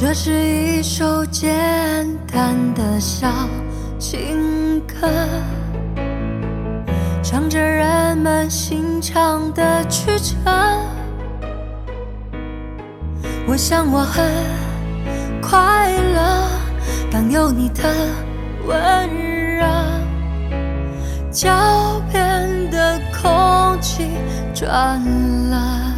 这是一首简单的小情歌，唱着人们心肠的曲折。我想我很快乐，当有你的温热，脚边的空气转了。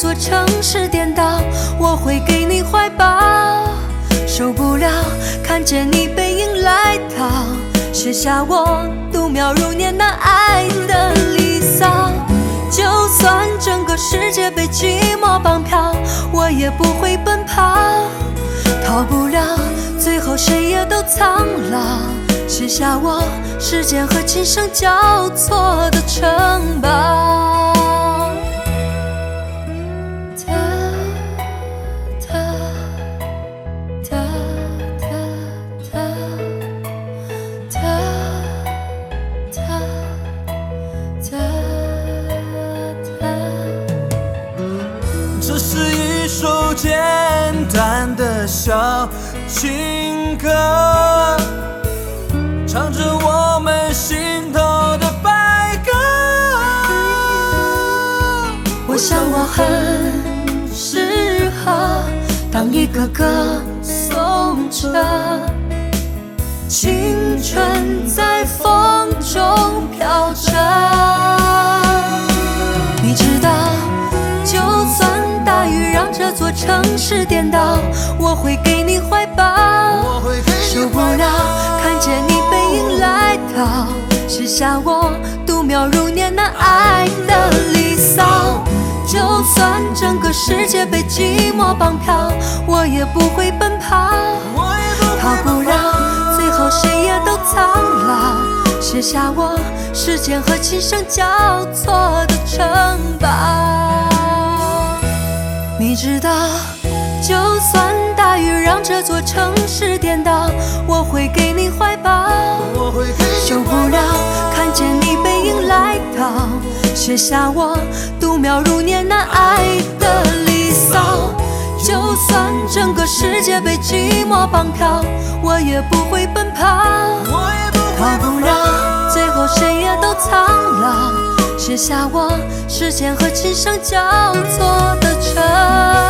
座城市颠倒，我会给你怀抱。受不了看见你背影来到，写下我度秒如年那爱的离骚。就算整个世界被寂寞绑票，我也不会奔跑。逃不了，最后谁也都苍老。写下我时间和琴声交错的城堡。小情歌，唱着我们心头的白鸽。我想我很适合当一个歌颂者，青春在城市颠倒，我会给你怀抱。受不了看见你背影来到，写下我度秒如年那爱的离骚。就算整个世界被寂寞绑票，我也不会奔跑。我也不逃不了，最后谁也都苍老，写下我时间和琴声交错的城堡。你知道，就算大雨让这座城市颠倒，我会给你怀抱。我会给你受不了看见你背影来到，写下我度秒如年难挨的离骚。就算整个世界被寂寞绑票，我也不会奔跑。我也不逃会不了，最后谁也都苍老，写下我时间和琴声交错的着